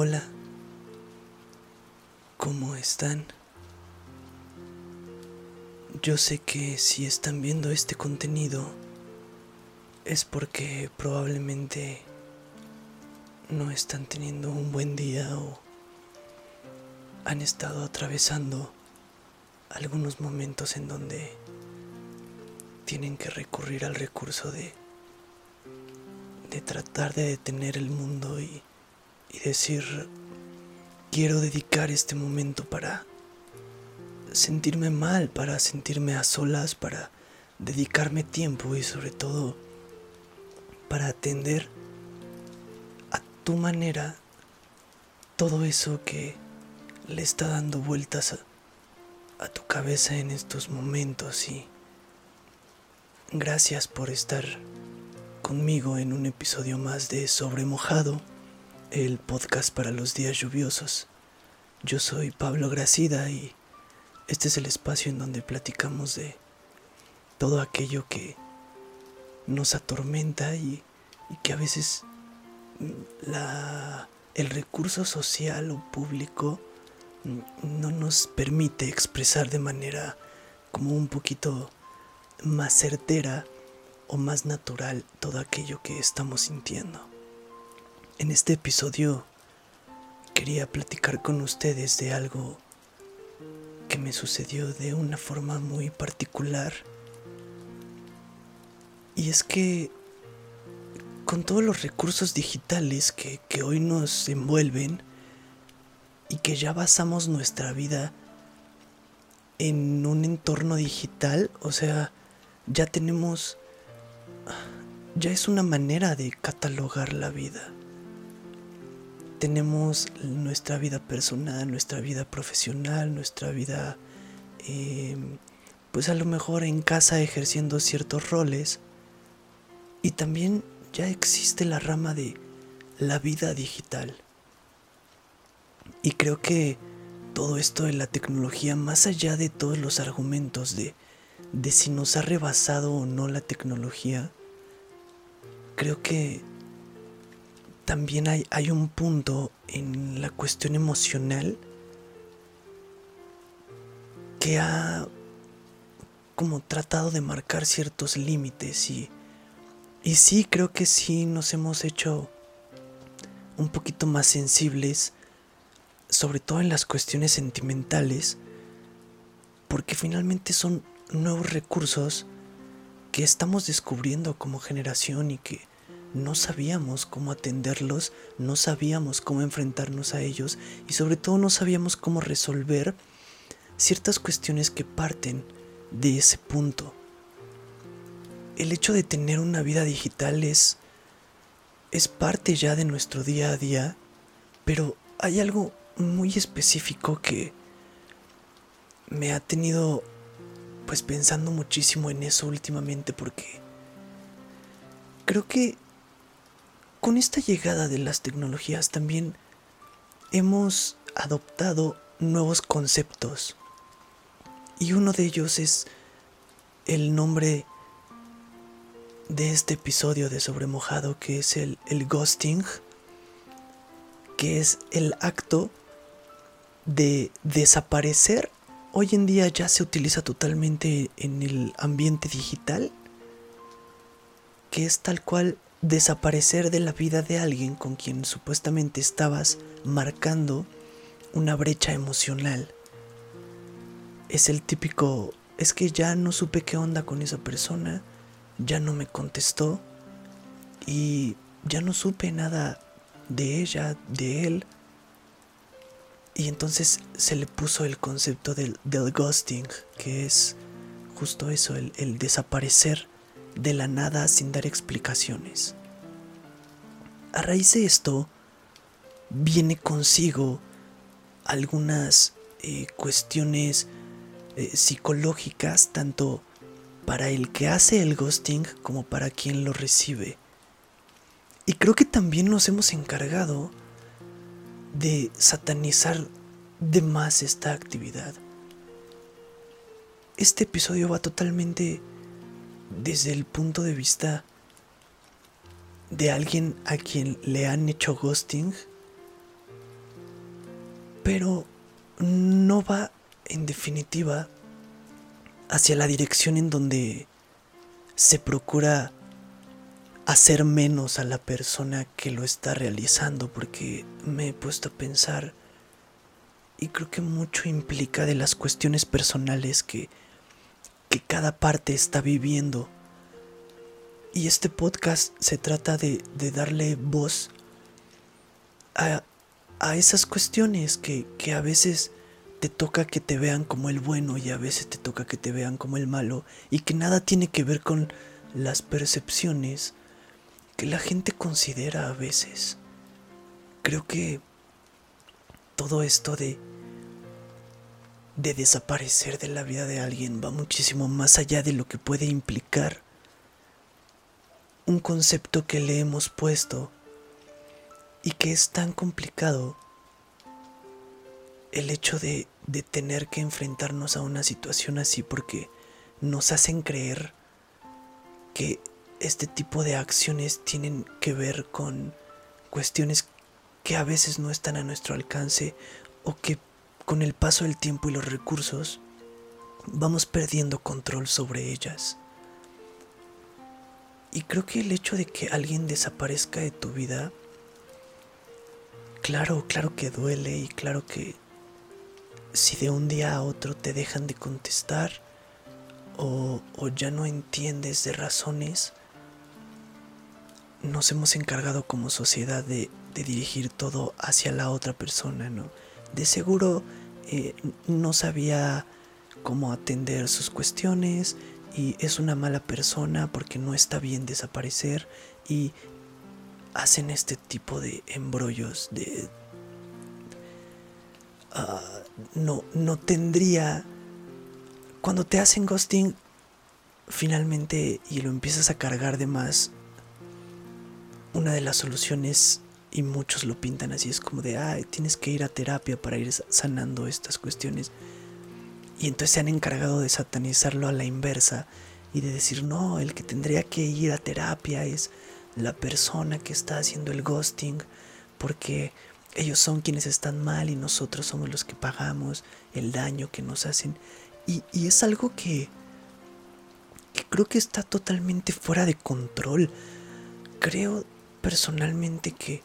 Hola, ¿cómo están? Yo sé que si están viendo este contenido es porque probablemente no están teniendo un buen día o han estado atravesando algunos momentos en donde tienen que recurrir al recurso de de tratar de detener el mundo y, y decir quiero dedicar este momento para sentirme mal, para sentirme a solas, para dedicarme tiempo y sobre todo para atender a tu manera todo eso que le está dando vueltas a, tu cabeza en estos momentos y gracias por estar conmigo en un episodio más de Sobre Mojado, el podcast para los días lluviosos. Yo soy Pablo Gracida y este es el espacio en donde platicamos de todo aquello que nos atormenta y, que a veces mm, la, el recurso social o público mm, no nos permite expresar de manera como un poquito más certera o más natural todo aquello que estamos sintiendo. En este episodio quería platicar con ustedes de algo que me sucedió de una forma muy particular. Y es que con todos los recursos digitales que, que, hoy nos envuelven y que ya basamos nuestra vida en un entorno digital, o sea, ya tenemos, ya es una manera de catalogar la vida. Tenemos nuestra vida personal, nuestra vida profesional, nuestra vida, eh, pues a lo mejor en casa ejerciendo ciertos roles. Y también ya existe la rama de la vida digital. Y creo que todo esto de la tecnología, más allá de todos los argumentos de, de si nos ha rebasado o no la tecnología, creo que también hay, hay un punto en la cuestión emocional que ha como tratado de marcar ciertos límites y, y sí creo que sí nos hemos hecho un poquito más sensibles sobre todo en las cuestiones sentimentales porque finalmente son nuevos recursos que estamos descubriendo como generación y que no sabíamos cómo atenderlos, no sabíamos cómo enfrentarnos a ellos y sobre todo no sabíamos cómo resolver ciertas cuestiones que parten de ese punto. El hecho de tener una vida digital es, es parte ya de nuestro día a día, pero hay algo muy específico que me ha tenido pues pensando muchísimo en eso últimamente porque creo que con esta llegada de las tecnologías también hemos adoptado nuevos conceptos. Y uno de ellos es el nombre de este episodio de Sobremojado, que es el, el ghosting, que es el acto de desaparecer. Hoy en día ya se utiliza totalmente en el ambiente digital, que es tal cual desaparecer de la vida de alguien con quien supuestamente estabas marcando una brecha emocional. Es el típico, es que ya no supe qué onda con esa persona, ya no me contestó y ya no supe nada de ella, de él. Y entonces se le puso el concepto del, del ghosting, que es justo eso, el, el desaparecer de la nada sin dar explicaciones. A raíz de esto, viene consigo algunas eh, cuestiones eh, psicológicas, tanto para el que hace el ghosting como para quien lo recibe. Y creo que también nos hemos encargado de satanizar de más esta actividad. Este episodio va totalmente desde el punto de vista de alguien a quien le han hecho ghosting pero no va en definitiva hacia la dirección en donde se procura hacer menos a la persona que lo está realizando, porque me he puesto a pensar y creo que mucho implica de las cuestiones personales que, que cada parte está viviendo. Y este podcast se trata de, de darle voz a, a esas cuestiones que, que a veces te toca que te vean como el bueno y a veces te toca que te vean como el malo y que nada tiene que ver con las percepciones que la gente considera a veces. Creo que todo esto de de desaparecer de la vida de alguien va muchísimo más allá de lo que puede implicar un concepto que le hemos puesto y que es tan complicado el hecho de, de tener que enfrentarnos a una situación así porque nos hacen creer que este tipo de acciones tienen que ver con cuestiones que a veces no están a nuestro alcance o que con el paso del tiempo y los recursos vamos perdiendo control sobre ellas. Y creo que el hecho de que alguien desaparezca de tu vida, claro, claro que duele y claro que si de un día a otro te dejan de contestar o, ya no entiendes de razones, nos hemos encargado como sociedad de, dirigir todo hacia la otra persona, ¿no? De seguro eh, no sabía cómo atender sus cuestiones y es una mala persona porque no está bien desaparecer y hacen este tipo de embrollos de Ah, no, no tendría... Cuando te hacen ghosting, finalmente, y lo empiezas a cargar de más, una de las soluciones, y muchos lo pintan así, es como de, ay, tienes que ir a terapia para ir sanando estas cuestiones. Y entonces se han encargado de satanizarlo a la inversa y de decir, no, el que tendría que ir a terapia es la persona que está haciendo el ghosting, porque ellos son quienes están mal y nosotros somos los que pagamos el daño que nos hacen. Y, es algo que, que creo que está totalmente fuera de control. Creo personalmente que,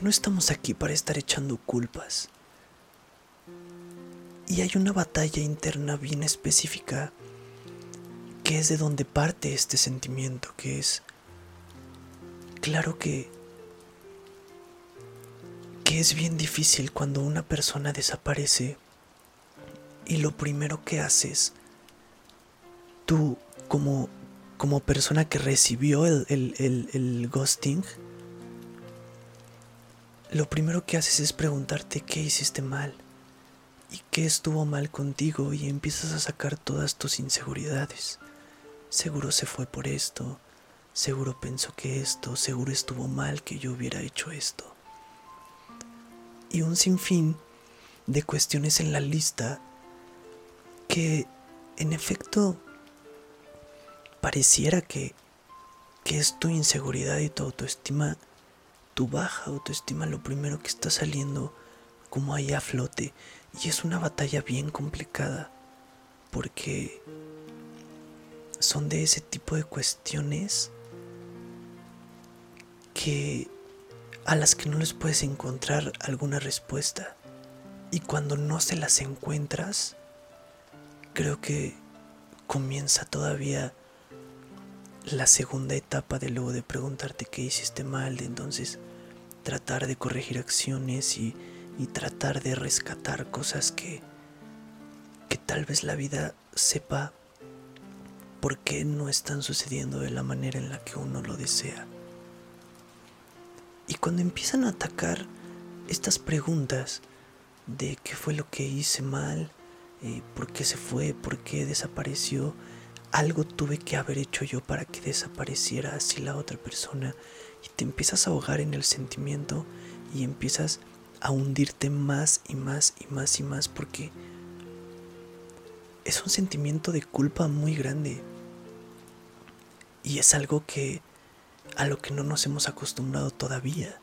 no estamos aquí para estar echando culpas. Y hay una batalla interna bien específica que es de donde parte este sentimiento, que es, claro que que es bien difícil cuando una persona desaparece y lo primero que haces, tú como, como persona que recibió el, el ghosting, lo primero que haces es preguntarte qué hiciste mal y qué estuvo mal contigo y empiezas a sacar todas tus inseguridades. Seguro se fue por esto, seguro pensó que esto, seguro estuvo mal que yo hubiera hecho esto y un sinfín de cuestiones en la lista que en efecto pareciera que, que es tu inseguridad y tu autoestima, tu baja autoestima lo primero que está saliendo como ahí a flote y es una batalla bien complicada porque son de ese tipo de cuestiones que a las que no les puedes encontrar alguna respuesta. Y cuando no se las encuentras, creo que comienza todavía la segunda etapa de luego de preguntarte qué hiciste mal, de entonces tratar de corregir acciones y, y tratar de rescatar cosas que, que tal vez la vida sepa por qué no están sucediendo de la manera en la que uno lo desea. Y cuando empiezan a atacar estas preguntas de qué fue lo que hice mal, eh, por qué se fue, por qué desapareció, algo tuve que haber hecho yo para que desapareciera así la otra persona, y te empiezas a ahogar en el sentimiento y empiezas a hundirte más y más y más y más porque es un sentimiento de culpa muy grande. Y es algo que a lo que no nos hemos acostumbrado todavía,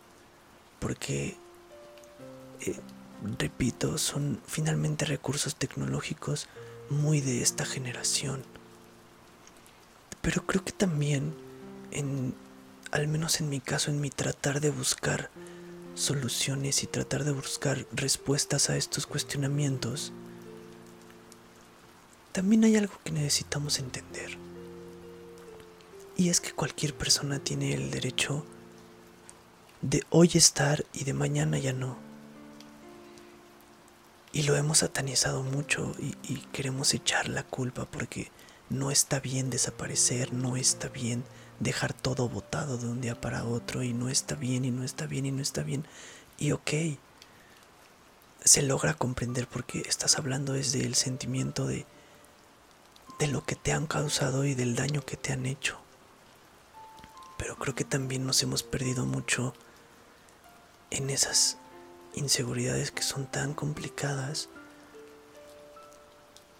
porque eh, repito, son finalmente recursos tecnológicos muy de esta generación. Pero creo que también, en, al menos en mi caso, en mi tratar de buscar soluciones y tratar de buscar respuestas a estos cuestionamientos, también hay algo que necesitamos entender. Y es que cualquier persona tiene el derecho de hoy estar y de mañana ya no. Y lo hemos satanizado mucho y, queremos echar la culpa porque no está bien desaparecer, no está bien dejar todo botado de un día para otro y no está bien y no está bien y no está bien. Y ok, se logra comprender porque estás hablando desde el sentimiento de, de lo que te han causado y del daño que te han hecho. Pero creo que también nos hemos perdido mucho en esas inseguridades que son tan complicadas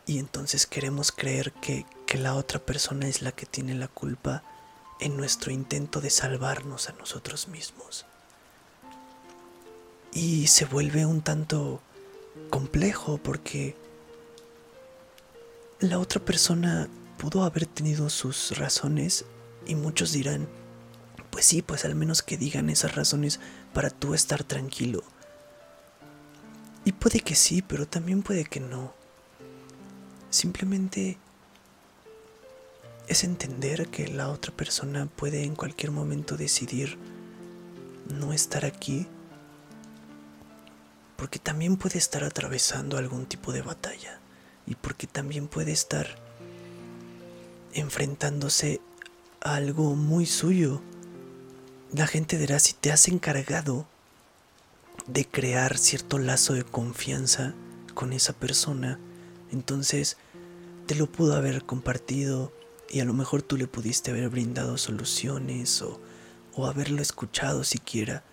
y entonces queremos creer que, que, la otra persona es la que tiene la culpa en nuestro intento de salvarnos a nosotros mismos. Y se vuelve un tanto complejo porque la otra persona pudo haber tenido sus razones y muchos dirán, pues sí, pues al menos que digan esas razones para tú estar tranquilo. Y puede que sí, pero también puede que no. Simplemente es entender que la otra persona puede en cualquier momento decidir no estar aquí, porque también puede estar atravesando algún tipo de batalla y porque también puede estar enfrentándose a algo muy suyo. La gente dirá si te has encargado de crear cierto lazo de confianza con esa persona, entonces te lo pudo haber compartido y a lo mejor tú le pudiste haber brindado soluciones o, o haberlo escuchado siquiera.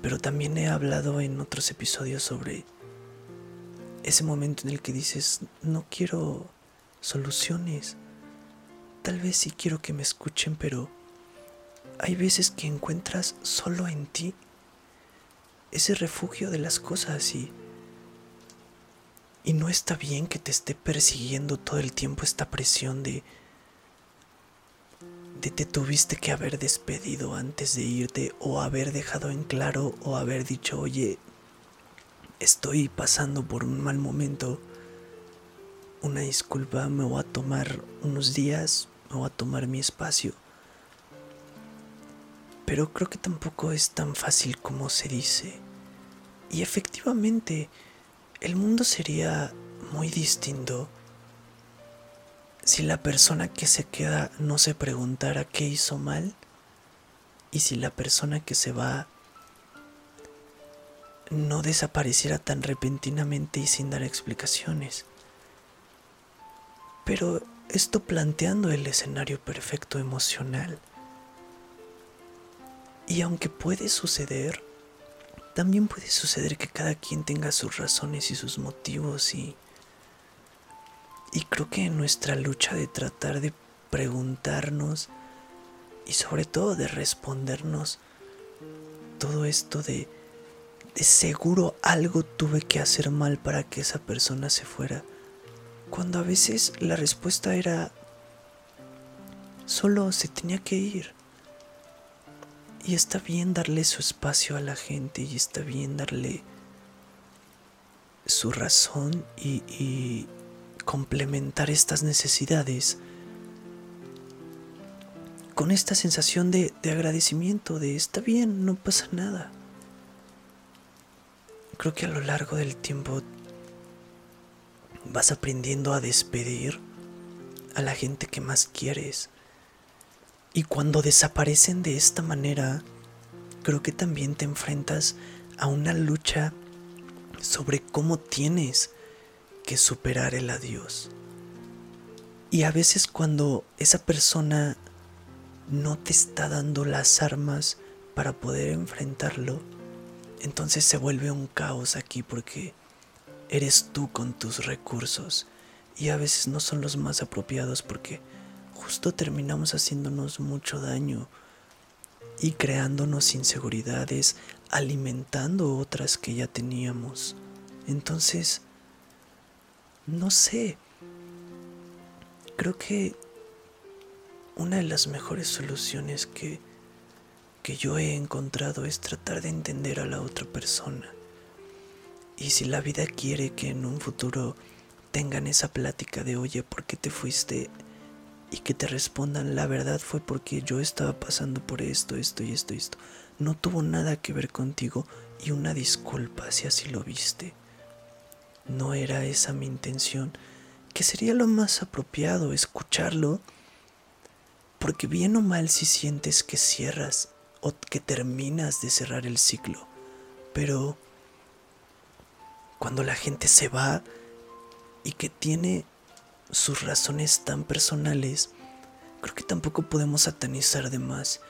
Pero también he hablado en otros episodios sobre ese momento en el que dices, no quiero soluciones, tal vez sí quiero que me escuchen, pero hay veces que encuentras solo en ti ese refugio de las cosas y... Y no está bien que te esté persiguiendo todo el tiempo esta presión de... de te tuviste que haber despedido antes de irte o haber dejado en claro o haber dicho, oye, estoy pasando por un mal momento. Una disculpa, me voy a tomar unos días, me voy a tomar mi espacio. Pero creo que tampoco es tan fácil como se dice. Y efectivamente, el mundo sería muy distinto si la persona que se queda no se preguntara qué hizo mal y si la persona que se va no desapareciera tan repentinamente y sin dar explicaciones. Pero esto planteando el escenario perfecto emocional. Y aunque puede suceder, también puede suceder que cada quien tenga sus razones y sus motivos y... Y creo que en nuestra lucha de tratar de preguntarnos y sobre todo de respondernos todo esto de de seguro algo tuve que hacer mal para que esa persona se fuera. Cuando a veces la respuesta era, solo se tenía que ir. Y está bien darle su espacio a la gente y está bien darle su razón y, complementar estas necesidades con esta sensación de, de agradecimiento, de está bien, no pasa nada creo que a lo largo del tiempo vas aprendiendo a despedir a la gente que más quieres. Y cuando desaparecen de esta manera, creo que también te enfrentas a una lucha sobre cómo tienes que superar el adiós. Y a veces cuando esa persona no te está dando las armas para poder enfrentarlo, entonces se vuelve un caos aquí porque eres tú con tus recursos y a veces no son los más apropiados porque justo terminamos haciéndonos mucho daño y creándonos inseguridades, alimentando otras que ya teníamos. Entonces, no sé, creo que una de las mejores soluciones que, que yo he encontrado es tratar de entender a la otra persona. Y si la vida quiere que en un futuro tengan esa plática de, oye, ¿por qué te fuiste? Y que te respondan, la verdad fue porque yo estaba pasando por esto, esto y esto y esto. No tuvo nada que ver contigo y una disculpa si así lo viste. No era esa mi intención, que sería lo más apropiado escucharlo, porque bien o mal si sientes que cierras o que terminas de cerrar el ciclo, pero cuando la gente se va y que tiene sus razones tan personales, creo que tampoco podemos satanizar de más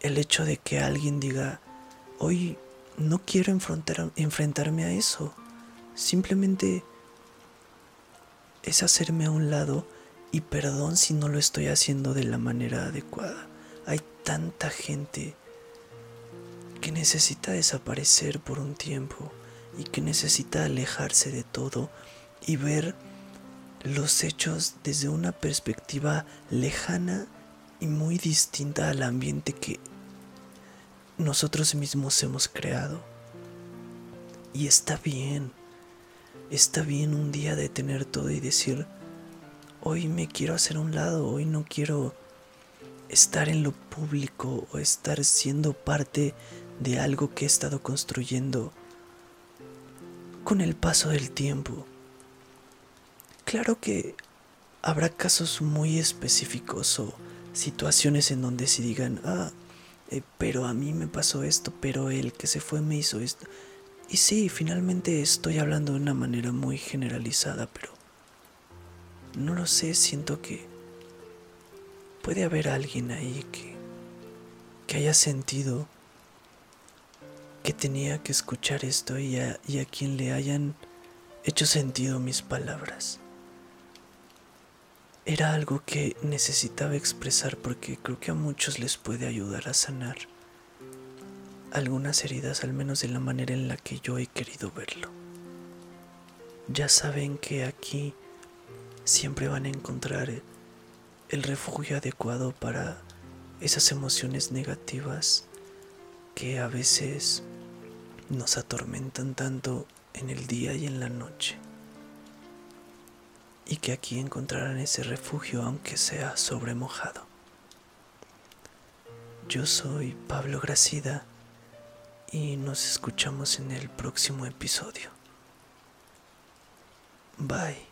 el hecho de que alguien diga, hoy no quiero enfrentarme a eso, simplemente es hacerme a un lado y perdón si no lo estoy haciendo de la manera adecuada. Hay tanta gente que necesita desaparecer por un tiempo y que necesita alejarse de todo y ver los hechos desde una perspectiva lejana y muy distinta al ambiente que nosotros mismos hemos creado. Y está bien, está bien un día detener todo y decir, hoy me quiero hacer un lado, hoy no quiero estar en lo público o estar siendo parte de algo que he estado construyendo con el paso del tiempo. Claro que habrá casos muy específicos o situaciones en donde se digan, ah, eh, pero a mí me pasó esto, pero el que se fue me hizo esto. Y sí, finalmente estoy hablando de una manera muy generalizada, pero no lo sé, siento que puede haber alguien ahí que, que haya sentido que tenía que escuchar esto y a, y a quien le hayan hecho sentido mis palabras era algo que necesitaba expresar porque creo que a muchos les puede ayudar a sanar algunas heridas, al menos de la manera en la que yo he querido verlo. Ya saben que aquí siempre van a encontrar el refugio adecuado para esas emociones negativas que a veces nos atormentan tanto en el día y en la noche y que aquí encontrarán ese refugio aunque sea sobremojado. Yo soy Pablo Gracida y nos escuchamos en el próximo episodio. Bye.